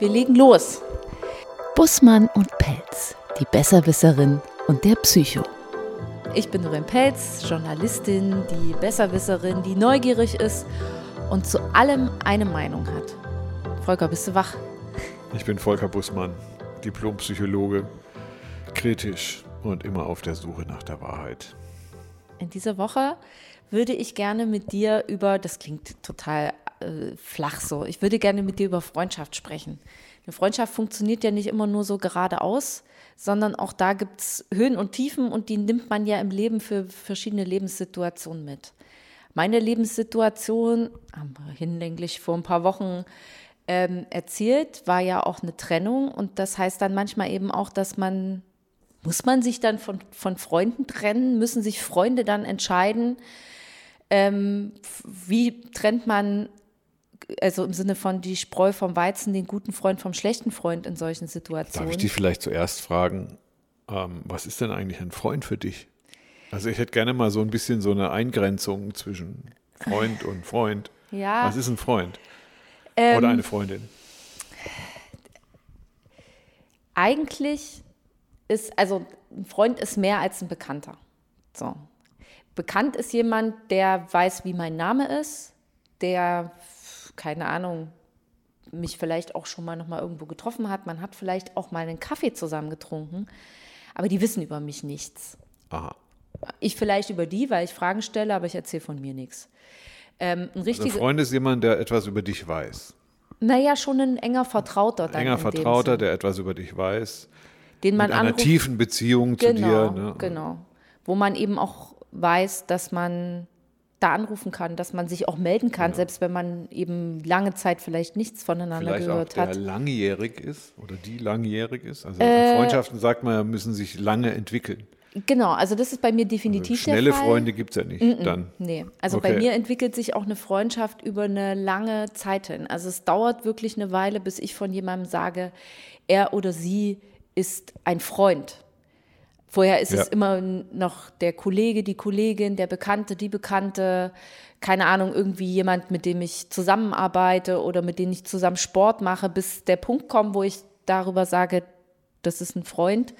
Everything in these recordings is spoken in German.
Wir legen los. Bussmann und Pelz, die Besserwisserin und der Psycho. Ich bin Doreen Pelz, Journalistin, die Besserwisserin, die neugierig ist und zu allem eine Meinung hat. Volker, bist du wach? Ich bin Volker Bussmann, Diplompsychologe, kritisch und immer auf der Suche nach der Wahrheit. In dieser Woche würde ich gerne mit dir über, das klingt total äh, flach so, ich würde gerne mit dir über Freundschaft sprechen. Eine Freundschaft funktioniert ja nicht immer nur so geradeaus, sondern auch da gibt es Höhen und Tiefen und die nimmt man ja im Leben für verschiedene Lebenssituationen mit. Meine Lebenssituation, haben wir hinlänglich vor ein paar Wochen ähm, erzählt, war ja auch eine Trennung und das heißt dann manchmal eben auch, dass man, muss man sich dann von, von Freunden trennen, müssen sich Freunde dann entscheiden, ähm, wie trennt man, also im Sinne von die Spreu vom Weizen, den guten Freund vom schlechten Freund in solchen Situationen? Darf ich dich vielleicht zuerst fragen, ähm, was ist denn eigentlich ein Freund für dich? Also ich hätte gerne mal so ein bisschen so eine Eingrenzung zwischen Freund und Freund. Ja. Was ist ein Freund? Ähm, Oder eine Freundin? Eigentlich ist, also ein Freund ist mehr als ein Bekannter. So. Bekannt ist jemand, der weiß, wie mein Name ist, der, keine Ahnung, mich vielleicht auch schon mal noch mal irgendwo getroffen hat. Man hat vielleicht auch mal einen Kaffee zusammen getrunken, aber die wissen über mich nichts. Aha. Ich vielleicht über die, weil ich Fragen stelle, aber ich erzähle von mir nichts. Ähm, ein Also richtiger, ein Freund ist jemand, der etwas über dich weiß. naja, schon ein enger Vertrauter. Dann Enger Vertrauter, der etwas über dich weiß. den man Mit einer anruft. tiefen Beziehung zu genau, dir. Ne? Genau. Wo man eben auch weiß, dass man da anrufen kann, dass man sich auch melden kann, selbst wenn man eben lange Zeit vielleicht nichts voneinander Vielleicht auch gehört der hat. langjährig ist oder die langjährig ist. Also Äh, Freundschaften, sagt man, ja, müssen sich lange entwickeln. Genau, also das ist bei mir definitiv Also Schnelle der Fall. Freunde gibt es ja nicht. Dann. Nee, also bei Okay. mir entwickelt sich auch eine Freundschaft über eine lange Zeit hin. Also es dauert wirklich eine Weile, bis ich von jemandem sage, er oder sie ist ein Freund. Vorher ist Ja. es immer noch der Kollege, die Kollegin, der Bekannte, die Bekannte, keine Ahnung, irgendwie jemand, mit dem ich zusammenarbeite oder mit dem ich zusammen Sport mache, bis der Punkt kommt, wo ich darüber sage, das ist ein Freund.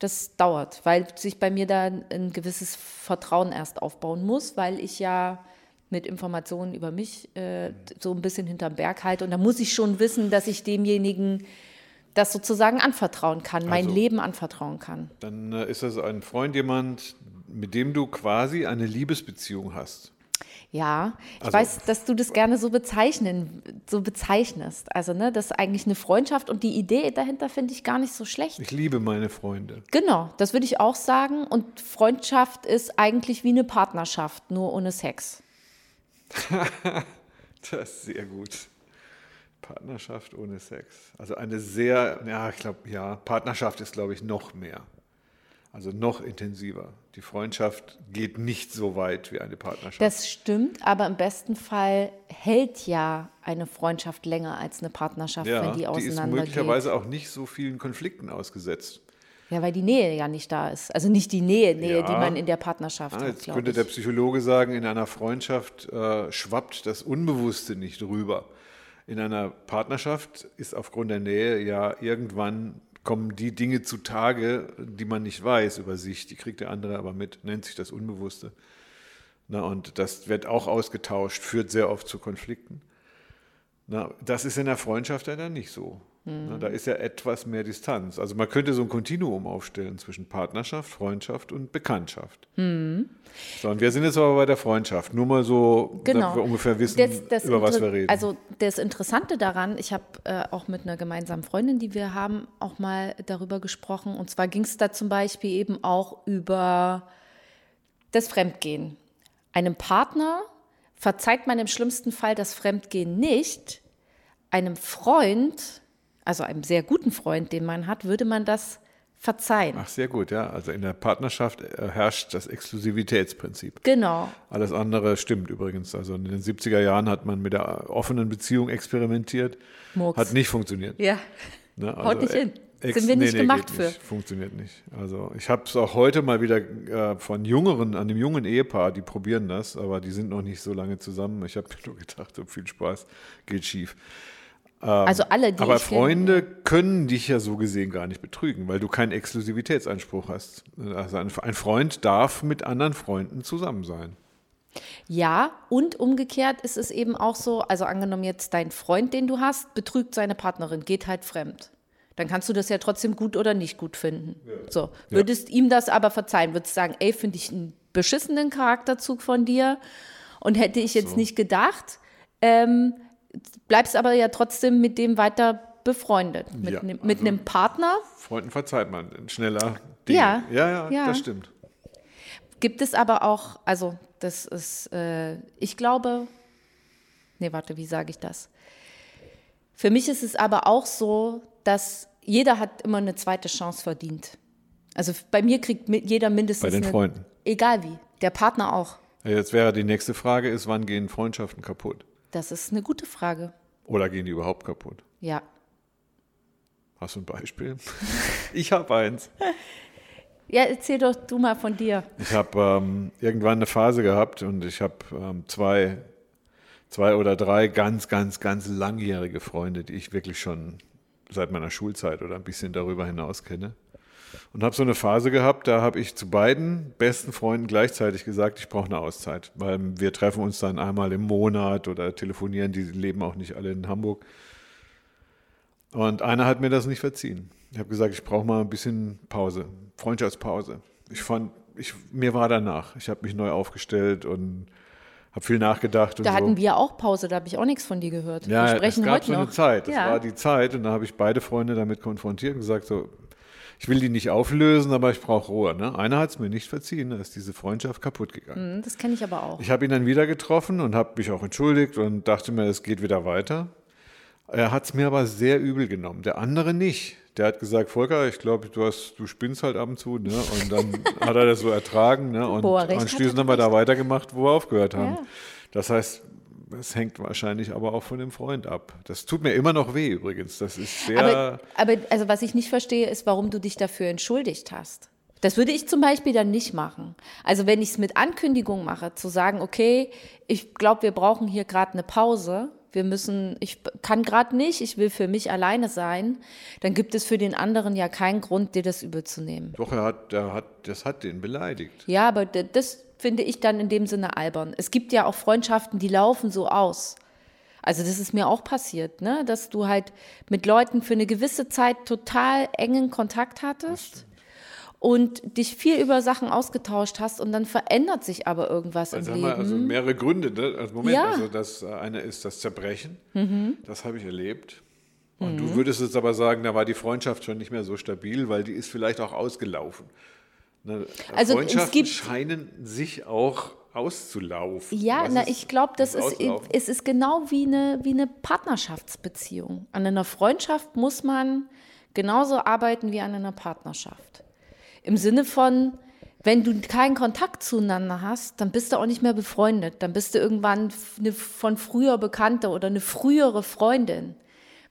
Das dauert, weil sich bei mir da ein gewisses Vertrauen erst aufbauen muss, weil ich ja mit Informationen über mich äh, so ein bisschen hinterm Berg halte. Und da muss ich schon wissen, dass ich demjenigen das sozusagen anvertrauen kann, mein Also- Leben anvertrauen kann. Dann äh, ist das ein Freund jemand, mit dem du quasi eine Liebesbeziehung hast. Ja, ich Also- weiß, dass du das gerne so bezeichnen, so bezeichnest. Also, ne, das ist eigentlich eine Freundschaft und die Idee dahinter finde ich gar nicht so schlecht. Ich liebe meine Freunde. Genau, das würde ich auch sagen. Und Freundschaft ist eigentlich wie eine Partnerschaft, nur ohne Sex. Das ist sehr gut. Partnerschaft ohne Sex. Also eine sehr, ja, ich glaube, ja, Partnerschaft ist, glaube ich, noch mehr. Also noch intensiver. Die Freundschaft geht nicht so weit wie eine Partnerschaft. Das stimmt, aber im besten Fall hält ja eine Freundschaft länger als eine Partnerschaft, ja, wenn die die ist auseinandergeht. möglicherweise auch nicht so vielen Konflikten ausgesetzt. Ja, weil die Nähe ja nicht da ist. Also nicht die Nähe, Nähe, Ja. die man in der Partnerschaft Ah, hat, jetzt könnte ich. der Psychologe sagen, in einer Freundschaft äh, schwappt das Unbewusste nicht rüber. In einer Partnerschaft ist aufgrund der Nähe ja irgendwann kommen die Dinge zutage, die man nicht weiß über sich. Die kriegt der andere aber mit, nennt sich das Unbewusste. Na, und das wird auch ausgetauscht, führt sehr oft zu Konflikten. Na, das ist in der Freundschaft ja dann nicht so. Na, da ist ja etwas mehr Distanz. Also man könnte so ein Kontinuum aufstellen zwischen Partnerschaft, Freundschaft und Bekanntschaft. So, und wir sind jetzt aber bei der Freundschaft. Nur mal so, Genau. damit wir ungefähr wissen, Das- das über was wir reden. Also das Interessante daran, ich habe äh, auch mit einer gemeinsamen Freundin, die wir haben, auch mal darüber gesprochen. Und zwar ging es da zum Beispiel eben auch über das Fremdgehen. Einem Partner verzeiht man im schlimmsten Fall das Fremdgehen nicht. Einem Freund, also einem sehr guten Freund, den man hat, würde man das verzeihen. Ach, sehr gut, ja. Also in der Partnerschaft äh, herrscht das Exklusivitätsprinzip. Genau. Alles andere stimmt übrigens. Also in den 70er Jahren hat man mit der offenen Beziehung experimentiert. Murks. Hat nicht funktioniert. Ja. Ne? Haut nicht hin. ex- Sind wir nicht gemacht geht für. Nicht. Funktioniert nicht. Also ich habe es auch heute mal wieder äh, von Jüngeren, an dem jungen Ehepaar, die probieren das, aber die sind noch nicht so lange zusammen. Ich habe mir nur gedacht, so viel Spaß geht schief. Also alle, die Aber ich kenne. Freunde können dich ja so gesehen gar nicht betrügen, weil du keinen Exklusivitätsanspruch hast. Also ein, ein Freund darf mit anderen Freunden zusammen sein. Ja, und umgekehrt ist es eben auch so, also angenommen jetzt dein Freund, den du hast, betrügt seine Partnerin, geht halt fremd. Dann kannst du das ja trotzdem gut oder nicht gut finden. So, würdest ihm das aber verzeihen, würdest sagen, ey, finde ich einen beschissenen Charakterzug von dir und hätte ich jetzt So. nicht gedacht, ähm, bleibst aber ja trotzdem mit dem weiter befreundet. Mit, Ja, nem- mit also- einem Partner Freunden verzeiht man schneller Dinge. Ja, ja, ja, ja. das stimmt. Gibt es aber auch, also das ist, äh, ich glaube, nee, warte, wie sage ich das? Für mich ist es aber auch so, dass jeder hat immer eine zweite Chance verdient. Also bei mir kriegt jeder mindestens Bei den eine, Freunden. Egal wie, der Partner auch. Jetzt wäre die nächste Frage, ist, wann gehen Freundschaften kaputt? Das ist eine gute Frage. Oder gehen die überhaupt kaputt? Ja. Hast du ein Beispiel? Ich habe eins. Ja, erzähl doch du mal von dir. Ich habe ähm, irgendwann eine Phase gehabt und ich habe ähm, zwei, zwei oder drei ganz, ganz, ganz langjährige Freunde, die ich wirklich schon seit meiner Schulzeit oder ein bisschen darüber hinaus kenne. Und habe so eine Phase gehabt, da habe ich zu beiden besten Freunden gleichzeitig gesagt, ich brauche eine Auszeit, weil wir treffen uns dann einmal im Monat oder telefonieren, die leben auch nicht alle in Hamburg. Und einer hat mir das nicht verziehen. Ich habe gesagt, ich brauche mal ein bisschen Pause, Freundschaftspause. Ich fand, ich, mir war danach. Ich habe mich neu aufgestellt und habe viel nachgedacht. Und Da so. hatten wir auch Pause, da habe ich auch nichts von dir gehört. Ja, wir es sprechen gab heute so noch. eine Zeit. Das ja. war die Zeit und da habe ich beide Freunde damit konfrontiert und gesagt so, ich will die nicht auflösen, aber ich brauche Ruhe. Ne? Einer hat es mir nicht verziehen, da ist diese Freundschaft kaputt gegangen. Hm, Das kenne ich aber auch. Ich habe ihn dann wieder getroffen und habe mich auch entschuldigt und dachte mir, es geht wieder weiter. Er hat es mir aber sehr übel genommen. Der andere nicht. Der hat gesagt, Volker, ich glaube, du hast, du spinnst halt ab und zu, ne? Und dann hat er das so ertragen, ne? Und hat, anschließend haben wir da weitergemacht, wo wir aufgehört haben. Ja. Das heißt, es hängt wahrscheinlich aber auch von dem Freund ab. Das tut mir immer noch weh übrigens. Das ist sehr. Aber, aber also was ich nicht verstehe, ist, warum du dich dafür entschuldigt hast. Das würde ich zum Beispiel dann nicht machen. Also wenn ich es mit Ankündigung mache, zu sagen, okay, ich glaube, wir brauchen hier gerade eine Pause, wir müssen, ich kann gerade nicht, ich will für mich alleine sein, dann gibt es für den anderen ja keinen Grund, dir das übel zu nehmen. doch, er hat, er hat, das hat den beleidigt. Ja, aber das finde ich dann in dem Sinne albern. Es gibt ja auch Freundschaften, die laufen so aus. Also das ist mir auch passiert, ne? dass du halt mit Leuten für eine gewisse Zeit total engen Kontakt hattest und dich viel über Sachen ausgetauscht hast und dann verändert sich aber irgendwas Also, im Leben. also mehrere Gründe. Ne? Also Moment, Ja. Mhm. also das äh, eine ist das Zerbrechen. Das habe ich erlebt. Und du würdest jetzt aber sagen, da war die Freundschaft schon nicht mehr so stabil, weil die ist vielleicht auch ausgelaufen. Ne? Also, es Freundschaften gibt- scheinen sich auch auszulaufen. Ja, Was na, ich glaube, das ist, es ist genau wie eine, wie eine Partnerschaftsbeziehung. An einer Freundschaft muss man genauso arbeiten wie an einer Partnerschaft. Im Sinne von, wenn du keinen Kontakt zueinander hast, dann bist du auch nicht mehr befreundet. Dann bist du irgendwann eine von früher Bekannte oder eine frühere Freundin.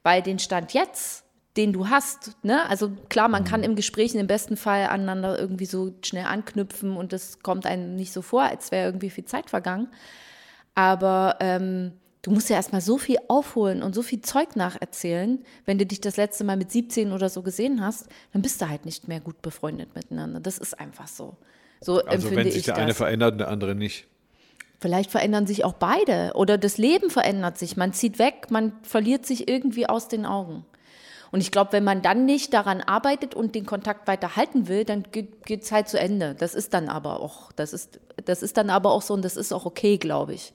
Weil den Stand jetzt, den du hast, ne, also klar, man kann im Gespräch im besten Fall aneinander irgendwie so schnell anknüpfen und das kommt einem nicht so vor, als wäre irgendwie viel Zeit vergangen. Aber ähm, du musst ja erstmal so viel aufholen und so viel Zeug nacherzählen. Wenn du dich das letzte Mal mit 17 oder so gesehen hast, dann bist du halt nicht mehr gut befreundet miteinander. Das ist einfach so. So Also empfinde wenn ich sich der das. eine verändert und der andere nicht. Vielleicht verändern sich auch beide oder das Leben verändert sich. Man zieht weg, man verliert sich irgendwie aus den Augen. Und ich glaube, wenn man dann nicht daran arbeitet und den Kontakt weiter halten will, dann geht es halt zu Ende. Das ist dann aber auch, das ist, das ist dann aber auch so und das ist auch okay, glaube ich.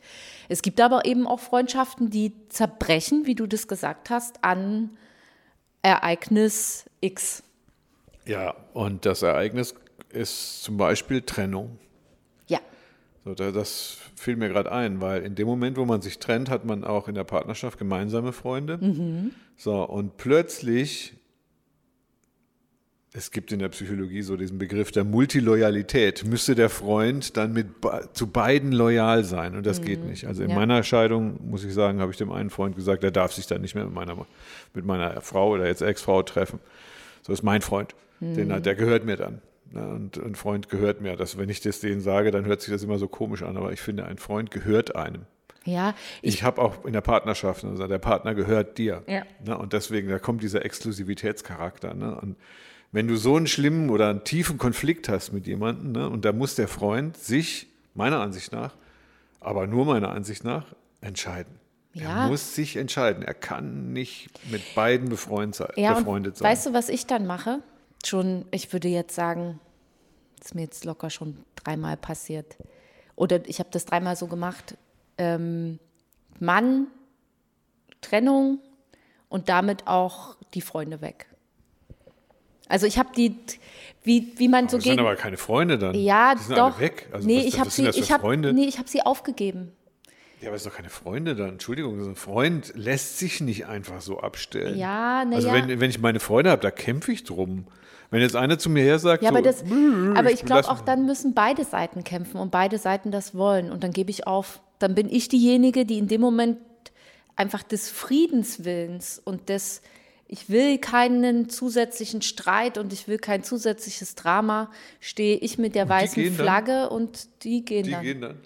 Es gibt aber eben auch Freundschaften, die zerbrechen, wie du das gesagt hast, an Ereignis X. Ja, und das Ereignis ist zum Beispiel Trennung. So, da- das fiel mir gerade ein, weil in dem Moment, wo man sich trennt, hat man auch in der Partnerschaft gemeinsame Freunde. So, und plötzlich, es gibt in der Psychologie so diesen Begriff der Multiloyalität, müsste der Freund dann mit zu beiden loyal sein und das geht nicht. Also in Ja. meiner Scheidung, muss ich sagen, habe ich dem einen Freund gesagt, er darf sich dann nicht mehr mit meiner, mit meiner Frau oder jetzt Ex-Frau treffen. So ist mein Freund. Den, hat- der gehört mir dann. Ne, Und ein Freund gehört mir. Das, wenn ich das denen sage, dann hört sich das immer so komisch an. Aber ich finde, ein Freund gehört einem. Ja, Ich, habe auch in der Partnerschaft, also der Partner gehört dir. Ja. Ne? Und deswegen, da kommt dieser Exklusivitätscharakter. Ne? Und wenn du so einen schlimmen oder einen tiefen Konflikt hast mit jemandem, ne? und da muss der Freund sich, meiner Ansicht nach, aber nur meiner Ansicht nach, entscheiden. Ja. Er muss sich entscheiden. Er kann nicht mit beiden befreundet sein. Ja, befreundet und sein. weißt du, was ich dann mache? Schon, ich würde jetzt sagen, ist mir jetzt locker schon dreimal passiert. Oder ich habe das dreimal so gemacht. Ähm, Mann, Trennung und damit auch die Freunde weg. Also ich habe die, wie, wie man so das sind aber keine Freunde dann. ja, die sind doch. alle weg. Also nee, was, ich habe sie, ich Freunde? nee, ich habe sie aufgegeben. Ja, aber es ist doch keine Freunde dann. Entschuldigung, so ein Freund lässt sich nicht einfach so abstellen. Ja, na Also ja. wenn, wenn ich meine Freunde habe, da kämpfe ich drum. Wenn jetzt einer zu mir her sagt, Ja, so, aber, das, aber ich glaube auch, dann müssen beide Seiten kämpfen und beide Seiten das wollen. Und dann gebe ich auf. Dann bin ich diejenige, die in dem Moment einfach des Friedenswillens und des, ich will keinen zusätzlichen Streit und ich will kein zusätzliches Drama, stehe ich mit der die weißen gehen dann? Flagge und die gehen die dann. gehen dann.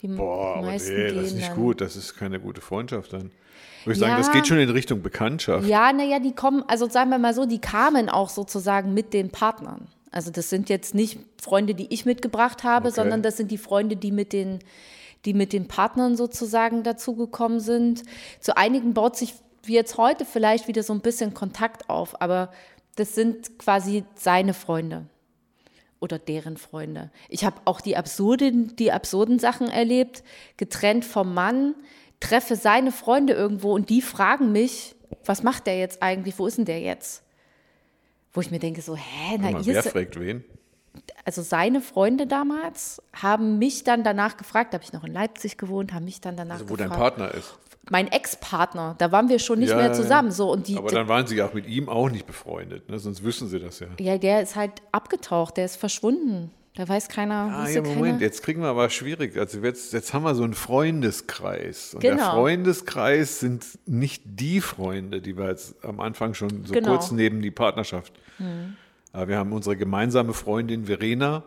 die Boah, aber meisten nee, das ist nicht dann. gut. Das ist keine gute Freundschaft dann. Würde ich sagen, Ja. das geht schon in Richtung Bekanntschaft. Ja, naja, die kommen, also sagen wir mal so, die kamen auch sozusagen mit den Partnern. Also das sind jetzt nicht Freunde, die ich mitgebracht habe, Okay. sondern das sind die Freunde, die mit den, die mit den Partnern sozusagen dazugekommen sind. Zu einigen baut sich wie jetzt heute vielleicht wieder so ein bisschen Kontakt auf, aber das sind quasi seine Freunde oder deren Freunde. Ich habe auch die absurden, die absurden Sachen erlebt, getrennt vom Mann, treffe seine Freunde irgendwo und die fragen mich, was macht der jetzt eigentlich, wo ist denn der jetzt? Wo ich mir denke so, hä, na ihr, wer fragt wen? also seine Freunde damals haben mich dann danach gefragt, da habe ich noch in Leipzig gewohnt, haben mich dann danach Also wo dein gefragt. Partner ist. Mein Ex-Partner, da waren wir schon nicht Ja, mehr zusammen, so und die, Aber dann waren sie ja auch mit ihm auch nicht befreundet, ne? sonst wüssten sie das ja. ja, der ist halt abgetaucht, der ist verschwunden, da weiß keiner, Ah, ja, Moment, keiner. jetzt kriegen wir aber schwierig. Also jetzt, jetzt haben wir so einen Freundeskreis. Und Genau. der Freundeskreis sind nicht die Freunde, die wir jetzt am Anfang schon so Genau. kurz neben die Partnerschaft. Aber wir haben unsere gemeinsame Freundin Verena.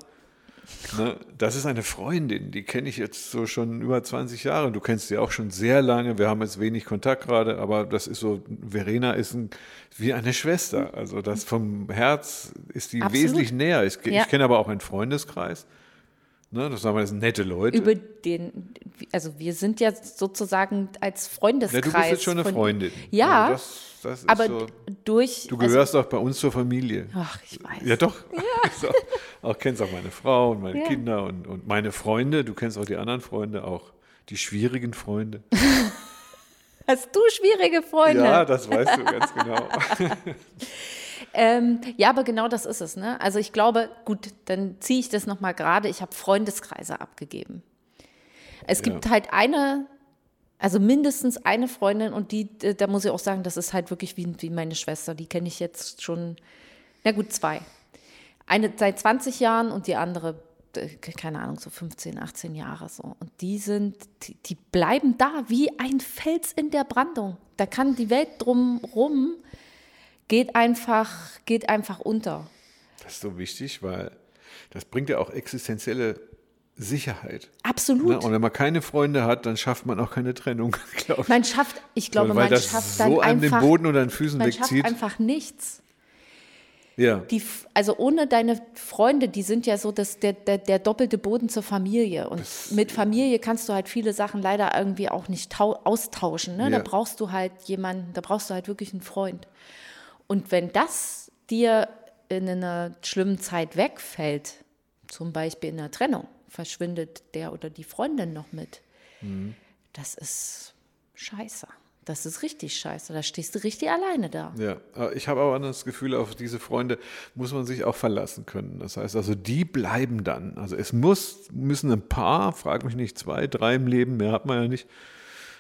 Ne, das ist eine Freundin, die kenne ich jetzt so schon über 20 Jahre. Du kennst sie auch schon sehr lange. Wir haben jetzt wenig Kontakt gerade, aber das ist so, Verena ist ein, wie eine Schwester. Also das vom Herz ist die Absolut. wesentlich näher. Ich, Ja. ich kenne aber auch einen Freundeskreis. Ne, das sagen wir, das sind nette Leute. über den, also wir sind ja sozusagen als Freundeskreis. ja, du bist jetzt schon eine Freundin. Ja, Also das, das ist aber so, durch. du also- gehörst auch bei uns zur Familie. ach, ich weiß. Ja, doch. so. Auch kennst auch meine Frau und meine Ja. Kinder und, und meine Freunde. Du kennst auch die anderen Freunde, auch die schwierigen Freunde. Hast du schwierige Freunde? Ja, das weißt du ganz genau. Ähm, ja, aber genau das ist es. Ne? Also ich glaube, gut, dann ziehe ich das nochmal gerade. Ich habe Freundeskreise abgegeben. Es gibt Ja. halt eine, also mindestens eine Freundin und die, äh, da muss ich auch sagen, das ist halt wirklich wie, wie meine Schwester. Die kenne ich jetzt schon, na gut, zwei. Eine seit 20 Jahren und die andere, keine Ahnung, so 15, 18 Jahre so. Und die sind, die, die bleiben da wie ein Fels in der Brandung. Da kann die Welt drumrum geht einfach, geht einfach unter. Das ist so wichtig, weil das bringt ja auch existenzielle Sicherheit. Absolut. Ne? Und wenn man keine Freunde hat, dann schafft man auch keine Trennung, glaube ich. man schafft, ich glaube, weil man das schafft dann so an den einfach, Boden oder den Füßen man schafft wegzieht. einfach nichts. Ja. Die, also ohne deine Freunde, die sind ja so das, der, der, der doppelte Boden zur Familie. Und mit Familie kannst du halt viele Sachen leider irgendwie auch nicht tau austauschen. Ne? Da Ja. brauchst du halt jemanden, da brauchst du halt wirklich einen Freund. Und wenn das dir in einer schlimmen Zeit wegfällt, zum Beispiel in einer Trennung, verschwindet der oder die Freundin noch mit. Mhm. Das ist scheiße. Das ist richtig scheiße. Da stehst du richtig alleine da. Ja, ich habe aber das Gefühl, auf diese Freunde muss man sich auch verlassen können. Das heißt also, die bleiben dann. Also es muss, müssen ein paar, frag mich nicht, zwei, drei im Leben, mehr hat man ja nicht,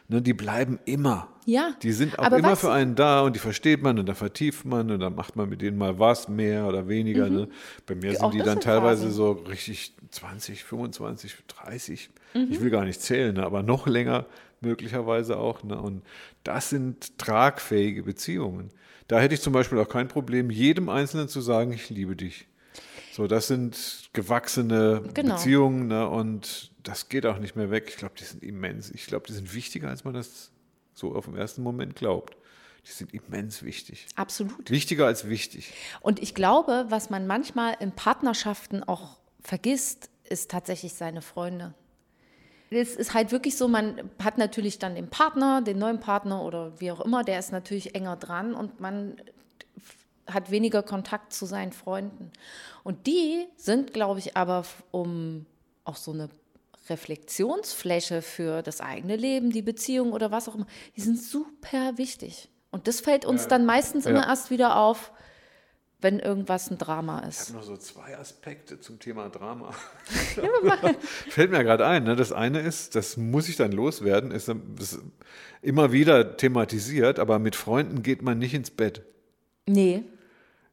ne, die bleiben immer. Ja, Die sind auch aber immer für einen da und die versteht man und da vertieft man und dann macht man mit denen mal was, mehr oder weniger. Ne? Bei mir Mhm. Auch sind die dann sind teilweise Phasen. so richtig 20, 25, 30. Mhm. Ich will gar nicht zählen, aber noch länger möglicherweise auch. Ne? Und das sind tragfähige Beziehungen. Da hätte ich zum Beispiel auch kein Problem, jedem Einzelnen zu sagen, ich liebe dich. So, das sind gewachsene Genau. Beziehungen ne? und das geht auch nicht mehr weg. Ich glaube, die sind immens. Ich glaube, die sind wichtiger, als man das so auf den ersten Moment glaubt. Die sind immens wichtig. Absolut. Wichtiger als wichtig. Und ich glaube, was man manchmal in Partnerschaften auch vergisst, ist tatsächlich seine Freunde. Es ist halt wirklich so, man hat natürlich dann den Partner, den neuen Partner oder wie auch immer, der ist natürlich enger dran und man hat weniger Kontakt zu seinen Freunden. Und die sind, glaube ich, aber um auch so eine Reflexionsfläche für das eigene Leben, die Beziehung oder was auch immer, die sind super wichtig. Und das fällt uns dann meistens immer Ja. erst wieder auf, wenn irgendwas ein Drama Ich ist. habe noch so zwei Aspekte zum Thema Drama. Fällt mir gerade ein. Ne? Das eine ist, das muss ich dann loswerden, ist, ist immer wieder thematisiert, aber mit Freunden geht man nicht ins Bett. Nee,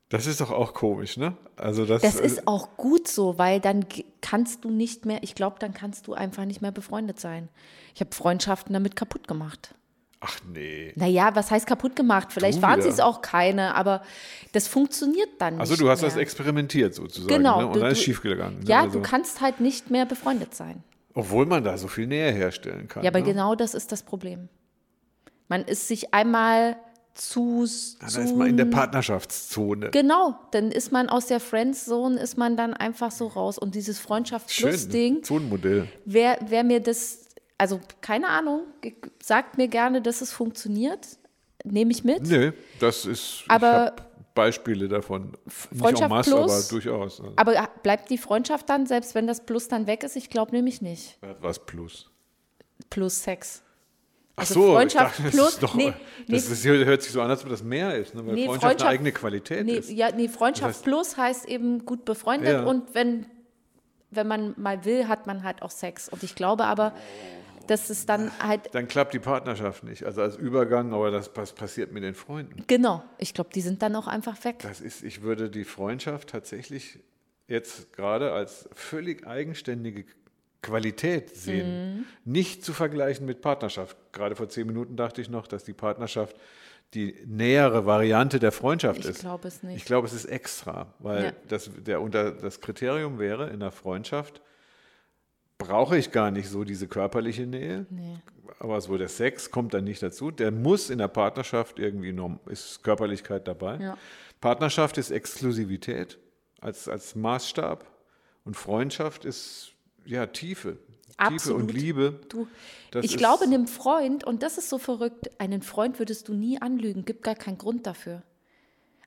Das ist doch auch komisch, ne? Also das, das ist auch gut so, weil dann kannst du nicht mehr, ich glaube, dann kannst du einfach nicht mehr befreundet sein. Ich habe Freundschaften damit kaputt gemacht. Ach nee. Naja, was heißt kaputt gemacht? Vielleicht Du waren sie es auch keine, aber das funktioniert dann Also nicht du hast mehr. das experimentiert sozusagen, Genau, ne? und du- dann ist du- schief gegangen. Ne? Ja, also, du kannst halt nicht mehr befreundet sein. obwohl man da so viel Nähe herstellen kann. Ja, aber ne? genau das ist das Problem. Man ist sich einmal zu. Ja, zu da ist man in der Partnerschaftszone. Genau, dann ist man aus der Friendzone, ist man dann einfach so raus. Und dieses Freundschaft Schön, plus Ding, Zonenmodell. wer, wer mir das, also keine Ahnung, sagt mir gerne, dass es funktioniert, nehme ich mit. Nee, das ist, Aber- Beispiele davon. Nicht Freundschaft masse, plus? aber durchaus. Aber bleibt die Freundschaft dann, selbst wenn das Plus dann weg ist? Ich glaube nämlich nicht. Was plus? Plus Sex. Ach Also so, Freundschaft ich dachte, plus- das, ist doch, nee, das ist, hört sich so an, als ob das mehr ist, ne? weil Nee, Freundschaft, Freundschaft- eine eigene Qualität Nee, ist. ja, nee Freundschaft Das heißt- plus heißt eben gut befreundet Ja. und wenn, wenn man mal will, hat man halt auch Sex. Und ich glaube aber, dass es dann halt, Dann klappt die Partnerschaft nicht, also als Übergang, aber das was passiert mit den Freunden. genau, ich glaube, die sind dann auch einfach weg. Das ist, ich würde die Freundschaft tatsächlich jetzt gerade als völlig eigenständige Qualität sehen. Mhm. Nicht zu vergleichen mit Partnerschaft. Gerade vor zehn Minuten dachte ich noch, dass die Partnerschaft die nähere Variante der Freundschaft Ich ist. glaube es nicht. Ich glaube, es ist extra, weil Ja. das, der, unter, das Kriterium wäre in der Freundschaft, brauche ich gar nicht so diese körperliche Nähe, Nee. aber so der Sex kommt dann nicht dazu. Der muss in der Partnerschaft irgendwie, norm- ist Körperlichkeit dabei. Ja. Partnerschaft ist Exklusivität als, als Maßstab und Freundschaft ist ja Tiefe. Tiefe Absolut. und Liebe. Du, ich glaube, einem Freund, und das ist so verrückt, einen Freund würdest du nie anlügen, gibt gar keinen Grund dafür.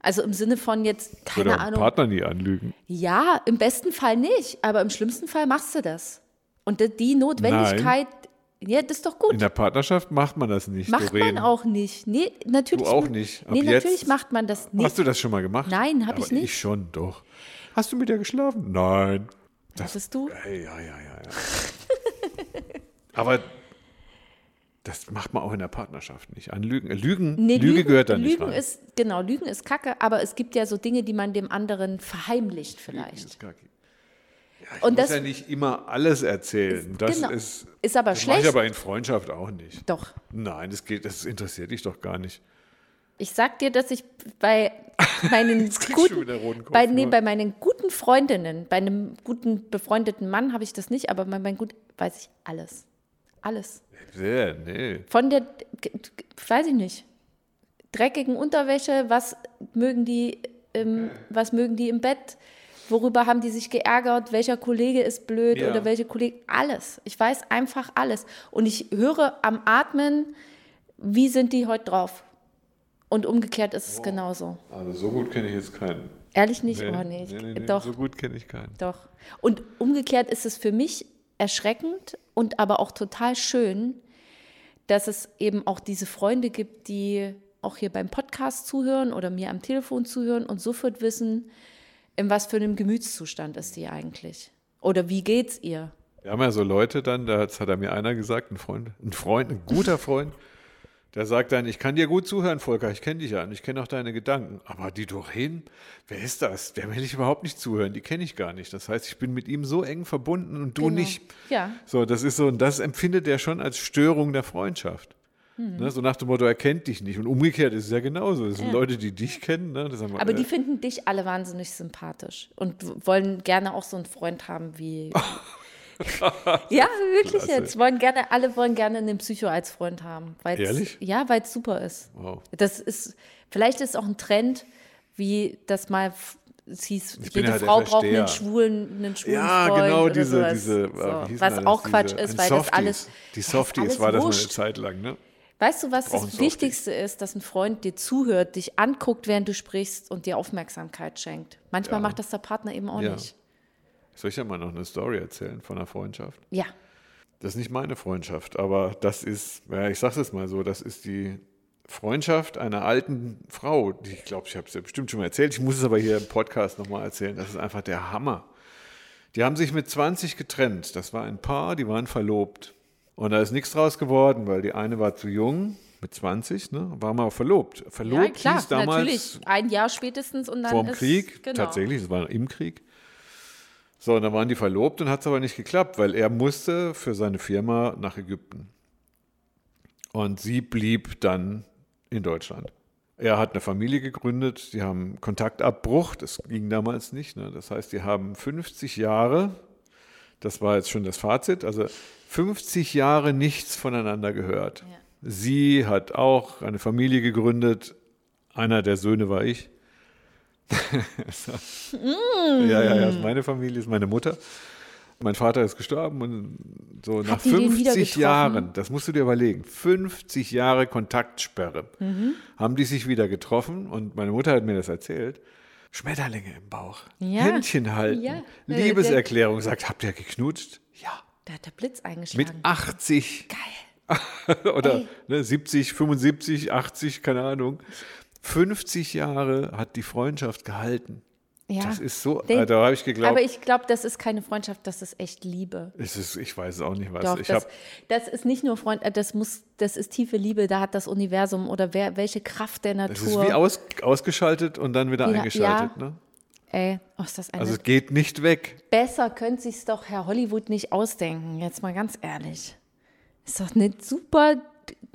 Also im Sinne von jetzt, keine Oder Ahnung. Partner nie anlügen. Ja, im besten Fall nicht, aber im schlimmsten Fall machst du das. Und die- Notwendigkeit, ja, das ist doch gut. In der Partnerschaft macht man das nicht, Macht Doreen. man auch nicht. Nee, natürlich. Du auch nicht. Ab Nee, natürlich macht man das nicht. Hast du das schon mal gemacht? Nein, hab Aber ich nicht. Ich schon, doch. Hast du mit der geschlafen? Nein. Hattest du? Ja, ja, ja, ja. Aber das macht man auch in der Partnerschaft nicht. An Lügen, Lügen, Nee, Lüge Lügen, gehört da nicht Lügen rein. ist, genau, Lügen ist kacke, aber es gibt ja so Dinge, die man dem anderen verheimlicht vielleicht. ist kacke. Ich Und muss das- ja nicht immer alles erzählen. Das genau. ist, Ist aber das mache ich schlecht. aber in Freundschaft auch nicht. Doch. Nein, das, geht, das interessiert dich doch gar nicht. Ich sag dir, dass ich bei meinen guten, Kopf, bei, nee, ne? bei meinen guten Freundinnen, bei einem guten befreundeten Mann habe ich das nicht, aber bei meinem gut weiß ich alles. Alles. Ja, nee. Von der, weiß ich nicht, dreckigen Unterwäsche, was mögen die, im, was mögen die im Bett, worüber haben die sich geärgert, welcher Kollege ist blöd Ja. oder welche Kollegen, alles. Ich weiß einfach alles. Und ich höre am Atmen, wie sind die heute drauf. Und umgekehrt ist es genauso. Also so gut kenne ich jetzt keinen. Ehrlich nicht? Nee, oh nee, ich, nee, nee, nee, doch. So gut kenne ich keinen. Doch. Und umgekehrt ist es für mich erschreckend und aber auch total schön, dass es eben auch diese Freunde gibt, die auch hier beim Podcast zuhören oder mir am Telefon zuhören und sofort wissen, in was für einem Gemütszustand ist die eigentlich. Oder wie geht's ihr? Wir haben ja so Leute dann, da hat er mir einer gesagt, ein Freund, ein Freund, ein guter Freund, der sagt dann, ich kann dir gut zuhören, Volker, ich kenne dich ja und ich kenne auch deine Gedanken. Aber die Doreen, wer ist das? Der will ich überhaupt nicht zuhören, die kenne ich gar nicht. Das heißt, ich bin mit ihm so eng verbunden und du Genau. nicht. Ja. So, das ist so, und das empfindet er schon als Störung der Freundschaft. Ne, so nach dem Motto, er kennt dich nicht. Und umgekehrt ist es ja genauso. Das sind Ja. Leute, die dich kennen. Ne? Das wir Aber die alle. finden dich alle wahnsinnig sympathisch und wollen gerne auch so einen Freund haben wie. ja, wirklich Klasse. jetzt. Wollen gerne, alle wollen gerne einen Psycho als Freund haben. weil's- Ehrlich? Ja, weil es super ist. Wow. Das ist, vielleicht ist es auch ein Trend, wie das mal es hieß, Ich jede halt Frau braucht einen schwulen, einen schwulen Ja, Freund genau, diese, diese so. äh, was auch diese, Quatsch ist, weil das Softies. alles Die Ja, Softies alles war das mal eine. Zeit lang, ne? Weißt du, was das. Wichtigste ist, dass ein Freund dir zuhört, dich anguckt, während du sprichst und dir Aufmerksamkeit schenkt. Manchmal Ja. macht das der Partner eben auch Ja. nicht. Soll ich ja mal noch eine Story erzählen von einer Freundschaft? Ja. Das ist nicht meine Freundschaft, aber das ist, ja, ich sag's es mal so, das ist die Freundschaft einer alten Frau, die ich glaube, ich habe es ja bestimmt schon mal erzählt. Ich muss es aber hier im Podcast nochmal erzählen. Das ist einfach der Hammer. Die haben sich mit 20 getrennt. Das war ein Paar, die waren verlobt. Und da ist nichts draus geworden, weil die eine war zu jung, mit 20, ne, war mal verlobt. Verlobt ja, klar, hieß damals natürlich. Ein Jahr spätestens und dann vor dem ist, Krieg, genau. tatsächlich, es war im Krieg. So, und dann waren die verlobt und hat es aber nicht geklappt, weil er musste für seine Firma nach Ägypten. Und sie blieb dann in Deutschland. Er hat eine Familie gegründet, die haben Kontaktabbruch, das ging damals nicht. Ne? Das heißt, die haben 50 Jahre, das war jetzt schon das Fazit, also 50 Jahre nichts voneinander gehört. Ja. Sie hat auch eine Familie gegründet, einer der Söhne war ich. Ja, ja, ja, Mm. ist meine Familie, ist meine Mutter. Mein Vater ist gestorben und so nach den wieder 50 getroffen? Jahren, das musst du dir überlegen, 50 Jahre Kontaktsperre, Mhm. haben die sich wieder getroffen und meine Mutter hat mir das erzählt. Schmetterlinge im Bauch, Ja. Händchen halten, Ja. Liebeserklärung, sagt, habt ihr geknutscht? Ja. Da hat der Blitz Mit eingeschlagen. 80 Geil. oder ne, 70, 75, 80, keine Ahnung. 50 Jahre hat die Freundschaft gehalten. Ja. Das ist so, Den- da habe ich geglaubt, Aber ich glaube, das ist keine Freundschaft, das ist echt Liebe. es ist, ich weiß es auch nicht was. Doch, ich das, habe das ist nicht nur Freund, äh, das muss, das ist tiefe Liebe, da hat das Universum oder wer, welche Kraft der es ist Natur. wie aus, ausgeschaltet und dann wieder Ja, eingeschaltet. ja. Ne? Ey, oh, ist das eine Also es geht nicht weg. Besser könnte sich's doch Herr Hollywood nicht ausdenken, jetzt mal ganz ehrlich. Ist doch eine super,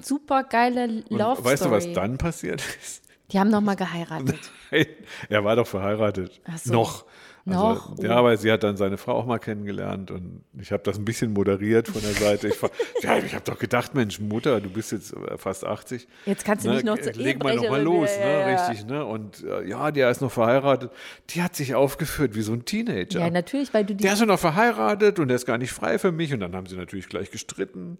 super geile Und Love Story. weißt du, was dann passiert ist? Die haben noch mal geheiratet. Nein, er war doch verheiratet. So. Noch. Also, Noch? Ja, aber sie hat dann seine Frau auch mal kennengelernt und ich habe das ein bisschen moderiert von der Seite. Ich, ja, ich habe doch gedacht, Mensch, Mutter, du bist jetzt äh, fast 80. Jetzt kannst du nicht noch zur Leg mal noch mal Ehebrecherin, los, ja, ne? ja, ja. richtig. Ne? Und äh, ja, der ist noch verheiratet. Die hat sich aufgeführt wie so ein Teenager. Ja, natürlich, weil du die. Der ist ja noch verheiratet und der ist gar nicht frei für mich. Und dann haben sie natürlich gleich gestritten.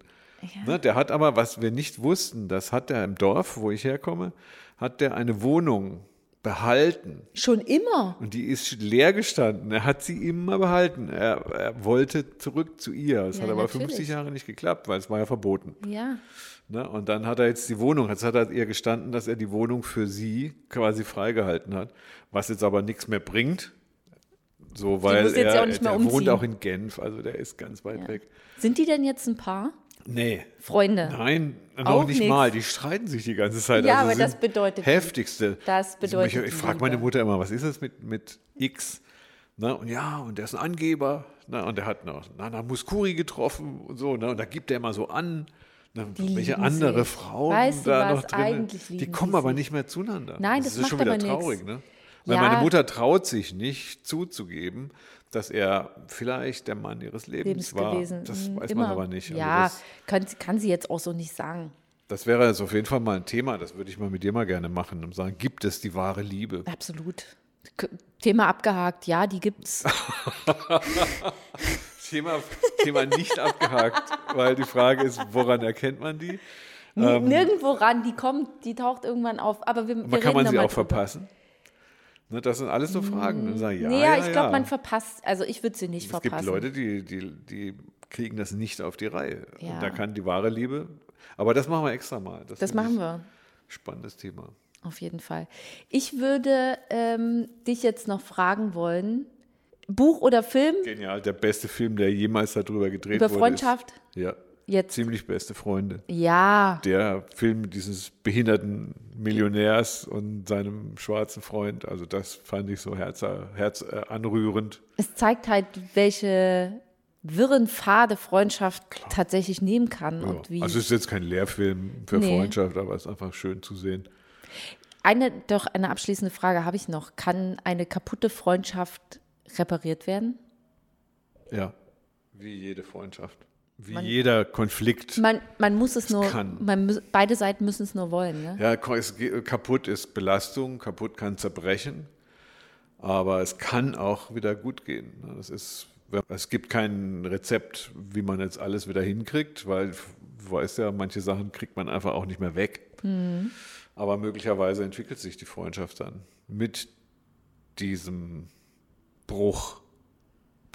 Ne, der hat aber, was wir nicht wussten, das hat er im Dorf, wo ich herkomme, hat der eine Wohnung behalten. schon immer. Und die ist leer gestanden. Er hat sie immer behalten. Er, er wollte zurück zu ihr. Es Ja, hat aber natürlich. 50 Jahre nicht geklappt, weil es war ja verboten. Ja. Ne? Und dann hat er jetzt die Wohnung, jetzt hat er ihr gestanden, dass er die Wohnung für sie quasi freigehalten hat, was jetzt aber nichts mehr bringt. So, weil er, ja auch nicht mehr der wohnt auch in Genf, also der ist ganz weit Ja. weg. Sind die denn jetzt ein Paar? Nee, Freunde. nein, noch Auch nicht nix. mal. Die streiten sich die ganze Zeit. Ja, also aber das bedeutet- heftigste. das bedeutet Ich, ich frage meine. Mutter immer, was ist das mit, mit X? Na, und ja, und der ist ein Angeber. Na, und der hat noch Nana Muskuri getroffen und so. Na, und da gibt er immer so an. Na, welche andere sich. Frauen Weißt da noch drin? Die kommen aber nicht mehr zueinander. Nein, das das ist schon wieder aber nix. traurig, ne? Weil Ja. meine Mutter traut sich nicht zuzugeben, dass er vielleicht der Mann ihres Lebens, Lebens war. gewesen. Das Mhm, weiß immer. man aber nicht. Also Ja, das, kann, kann sie jetzt auch so nicht sagen. das wäre jetzt auf jeden Fall mal ein Thema, das würde ich mal mit dir mal gerne machen und sagen, gibt es die wahre Liebe? Absolut. Thema abgehakt, ja, die gibt's. Thema, Thema nicht abgehakt, weil die Frage ist, woran erkennt man die? N- Nirgendwo ran, die kommt, die taucht irgendwann auf. Aber wir, wir Ähm. Man kann reden man sie auch drüber. verpassen? Ne, das sind alles so Fragen. Und sagen, ja, nee, ja, ich glaube, ja. man verpasst, also ich würde sie nicht Es verpassen. gibt Leute, die, die, die kriegen das nicht auf die Reihe. Ja. Und da kann die wahre Liebe, aber das machen wir extra mal. das finde machen wir. Spannendes Thema. Auf jeden Fall. Ich würde ähm, dich jetzt noch fragen wollen: Buch oder Film Genial, der beste Film, der jemals darüber gedreht über wurde. Freundschaft? Ist, ja, Jetzt. ziemlich beste Freunde. Ja, Der Film dieses behinderten Millionärs und seinem schwarzen Freund, also das fand ich so herz, herz äh, es zeigt halt, welche, wirren Pfade Freundschaft tatsächlich nehmen kann. Ja. Und wie Also es ist jetzt kein Lehrfilm für Nee. Freundschaft, aber es ist einfach schön zu sehen. eine, doch eine abschließende Frage habe ich noch. Kann eine kaputte Freundschaft repariert werden? Ja, wie jede Freundschaft. Wie Man- jeder Konflikt. Man, man muss es nur, kann. man, beide Seiten müssen es nur wollen. Ne? Ja, es, kaputt ist Belastung, kaputt kann zerbrechen, aber es kann auch wieder gut gehen. ne? Das ist, es gibt kein Rezept, wie man jetzt alles wieder hinkriegt, weil du weißt ja, manche Sachen kriegt man einfach auch nicht mehr weg. Aber möglicherweise entwickelt sich die Freundschaft dann mit diesem Bruch.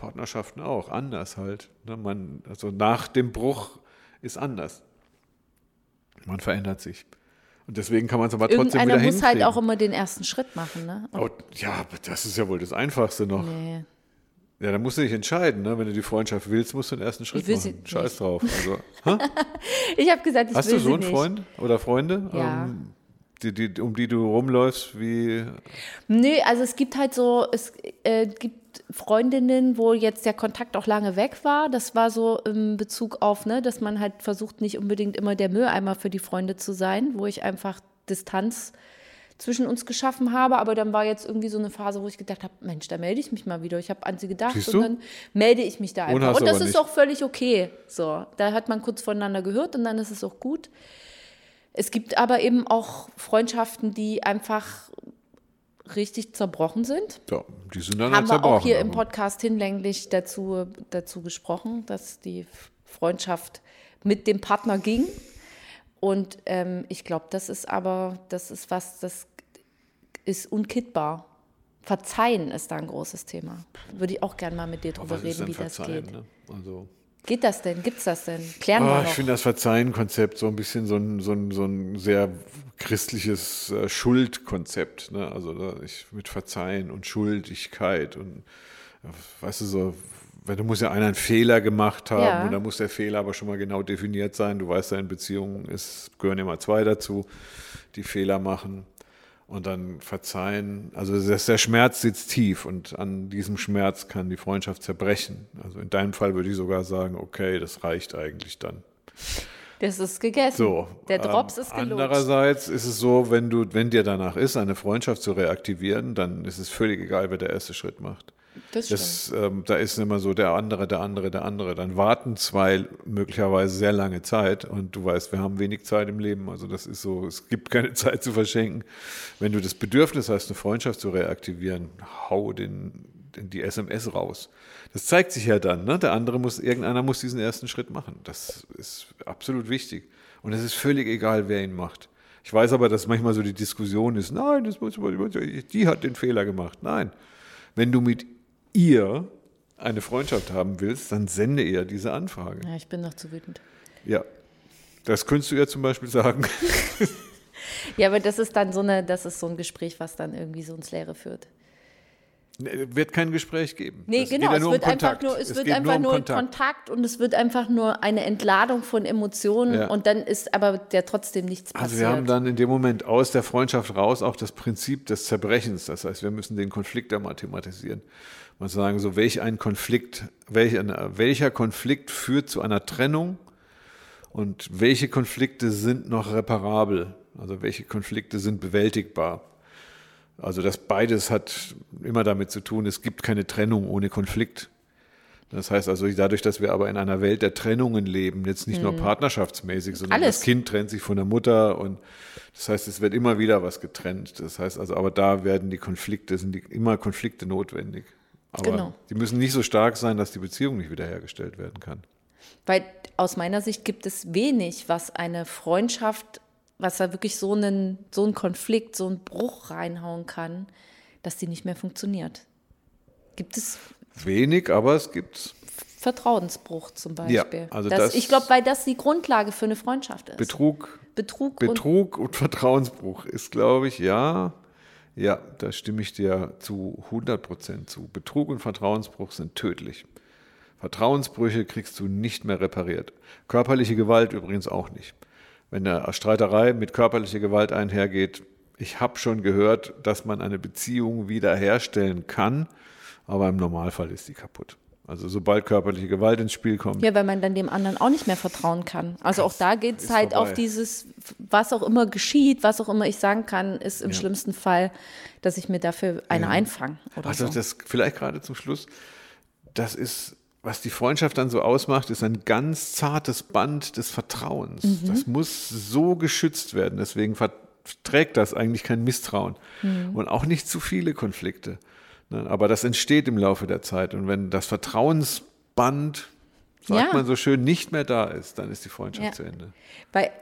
Partnerschaften auch, anders halt. ne? Man, also nach dem Bruch ist anders. Man verändert sich. Und deswegen kann man es aber trotzdem Irgendeiner wieder muss halt hinkriegen. auch immer den ersten Schritt machen. Ne? Oh, ja, aber das ist ja wohl das Einfachste noch. nee. Ja, da musst du dich entscheiden. Ne? Wenn du die Freundschaft willst, musst du den ersten Schritt machen. Scheiß nicht. drauf. Also? Ich habe gesagt, ich Hast will du so einen nicht. Freund oder Freunde, Ja. ähm, die, die, um die du rumläufst? Wie Nee, also es gibt halt so, es äh, gibt Freundinnen, wo jetzt der Kontakt auch lange weg war. Das war so im Bezug auf, ne, dass man halt versucht, nicht unbedingt immer der Mülleimer für die Freunde zu sein, wo ich einfach Distanz zwischen uns geschaffen habe. Aber dann war jetzt irgendwie so eine Phase, wo ich gedacht habe, Mensch, da melde ich mich mal wieder. Ich habe an sie gedacht Siehst und du? dann melde ich mich da Und einfach. hast Und das ist nicht. auch völlig okay. So, da hat man kurz voneinander gehört und dann ist es auch gut. Es gibt aber eben auch Freundschaften, die einfach richtig zerbrochen sind. ja, die sind dann Haben halt wir auch hier im Podcast hinlänglich dazu, dazu gesprochen, dass die Freundschaft mit dem Partner ging. Und ähm, ich glaube, das ist aber, das ist was, das ist unkittbar. Verzeihen ist da ein großes Thema. Würde ich auch gerne mal mit dir drüber reden, wie das geht. Ne? Also, Geht das denn? Gibt's das denn? Klären wir ich noch. finde das Verzeihen-Konzept so ein bisschen so ein, so ein, so ein sehr christliches äh, Schuldkonzept. Ne? Also ich, mit Verzeihen und Schuldigkeit und weißt du so, weil da muss ja einer einen Fehler gemacht haben Ja. und da muss der Fehler aber schon mal genau definiert sein. Du weißt ja, in Beziehungen ist, gehören immer zwei dazu, die Fehler machen. Und dann verzeihen, also der Schmerz sitzt tief und an diesem Schmerz kann die Freundschaft zerbrechen. Also in deinem Fall würde ich sogar sagen, okay, das reicht eigentlich dann. Das ist gegessen. So. Der Drops ähm, ist gelutscht. Andererseits ist es so, wenn du, wenn dir danach ist, eine Freundschaft zu reaktivieren, dann ist es völlig egal, wer der erste Schritt macht. Das. Das, ähm, da ist immer so der andere, der andere, der andere. Dann warten zwei möglicherweise sehr lange Zeit und du weißt, wir haben wenig Zeit im Leben. Also das ist so, es gibt keine Zeit zu verschenken. Wenn du das Bedürfnis hast, eine Freundschaft zu reaktivieren, hau den, den, die SMS raus. Das zeigt sich ja dann. Ne? Der andere muss, irgendeiner muss diesen ersten Schritt machen. Das ist absolut wichtig. Und es ist völlig egal, wer ihn macht. Ich weiß aber, dass manchmal so die Diskussion ist, nein, das muss, die hat den Fehler gemacht. Nein. Wenn du mit ihr eine Freundschaft haben willst, dann sende ihr diese Anfrage. ja, ich bin noch zu wütend. Ja. Das könntest du ihr zum Beispiel sagen. Ja, aber das ist dann so eine, das ist so ein Gespräch, was dann irgendwie so ins Leere führt. wird kein Gespräch geben. Nee, Das genau, ja es wird um einfach nur, es, wird geht einfach um nur Kontakt. Kontakt. und es wird einfach nur eine Entladung von Emotionen Ja. und dann ist aber der trotzdem nichts passiert. Also wir haben dann in dem Moment aus der Freundschaft raus auch das Prinzip des Zerbrechens. Das heißt, wir müssen den Konflikt einmal thematisieren. Mal sagen, so welch ein Konflikt, welch welcher Konflikt führt zu einer Trennung und welche Konflikte sind noch reparabel? Also welche Konflikte sind bewältigbar? Also das beides hat immer damit zu tun, es gibt keine Trennung ohne Konflikt. Das heißt also, dadurch, dass wir aber in einer Welt der Trennungen leben, jetzt nicht nur partnerschaftsmäßig, sondern Mhm. Alles. das Kind trennt sich von der Mutter und das heißt, es wird immer wieder was getrennt. Das heißt also, aber da werden die Konflikte, sind die, immer Konflikte notwendig. Aber Genau. die müssen nicht so stark sein, dass die Beziehung nicht wiederhergestellt werden kann. Weil aus meiner Sicht gibt es wenig, was eine Freundschaft, was da wirklich so einen, so einen Konflikt, so einen Bruch reinhauen kann, dass die nicht mehr funktioniert. Gibt es Wenig, aber es gibt's. Vertrauensbruch zum Ja, Beispiel? also das, das- ich glaube, weil das die Grundlage für eine Freundschaft ist. Betrug, Betrug, und Betrug und Vertrauensbruch ist, glaube ich, ja, ja, da stimme ich dir zu 100 Prozent zu. Betrug und Vertrauensbruch sind tödlich. Vertrauensbrüche kriegst du nicht mehr repariert. Körperliche Gewalt übrigens auch nicht. Wenn eine Streiterei mit körperlicher Gewalt einhergeht, ich habe schon gehört, dass man eine Beziehung wiederherstellen kann, aber im Normalfall ist die kaputt. Also sobald körperliche Gewalt ins Spiel kommt. Ja, weil man dann dem anderen auch nicht mehr vertrauen kann. Also auch da geht es halt vorbei. auf dieses, was auch immer geschieht, was auch immer ich sagen kann, ist im ja. schlimmsten Fall, dass ich mir dafür eine ja. einfange. also so. das vielleicht gerade zum Schluss, das ist, was die Freundschaft dann so ausmacht, ist ein ganz zartes Band des Vertrauens. Mhm. Das muss so geschützt werden. Deswegen trägt das eigentlich kein Misstrauen mhm. und auch nicht zu viele Konflikte. Ne? Aber das entsteht im Laufe der Zeit. Und wenn das Vertrauensband, sagt ja. man so schön, nicht mehr da ist, dann ist die Freundschaft ja. zu Ende. Bei,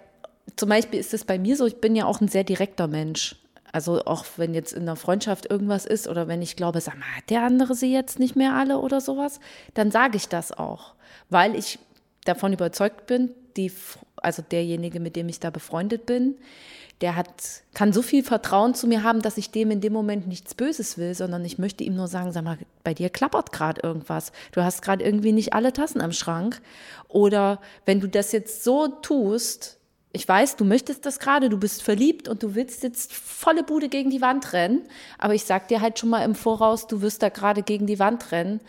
zum Beispiel ist es bei mir so, ich bin ja auch ein sehr direkter Mensch. Also auch wenn jetzt in der Freundschaft irgendwas ist oder wenn ich glaube, sag mal, hat der andere sie jetzt nicht mehr alle oder sowas, dann sage ich das auch, weil ich davon überzeugt bin, die, also derjenige, mit dem ich da befreundet bin, der hat, kann so viel Vertrauen zu mir haben, dass ich dem in dem Moment nichts Böses will, sondern ich möchte ihm nur sagen, sag mal, bei dir klappert gerade irgendwas. Du hast gerade irgendwie nicht alle Tassen am Schrank. Oder wenn du das jetzt so tust, ich weiß, du möchtest das gerade, du bist verliebt und du willst jetzt volle Bude gegen die Wand rennen, aber ich sag dir halt schon mal im Voraus, du wirst da gerade gegen die Wand rennen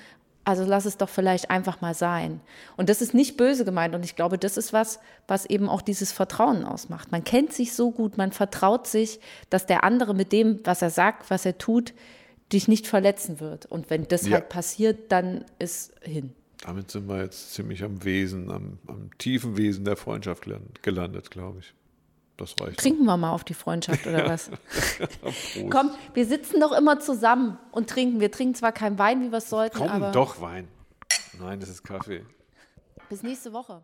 also lass es doch vielleicht einfach mal sein. Und das ist nicht böse gemeint. Und ich glaube, das ist was, was eben auch dieses Vertrauen ausmacht. Man kennt sich so gut, man vertraut sich, dass der andere mit dem, was er sagt, was er tut, dich nicht verletzen wird. Und wenn das ja. halt passiert, dann ist hin. Damit sind wir jetzt ziemlich am Wesen, am, am tiefen Wesen der Freundschaft gelandet, glaube ich. Das reicht. Trinken wir mal auf die Freundschaft oder was? Komm, wir sitzen doch immer zusammen und trinken. Wir trinken zwar keinen Wein, wie wir es sollten, Komm, aber. doch Wein. Nein, das ist Kaffee. Bis nächste Woche.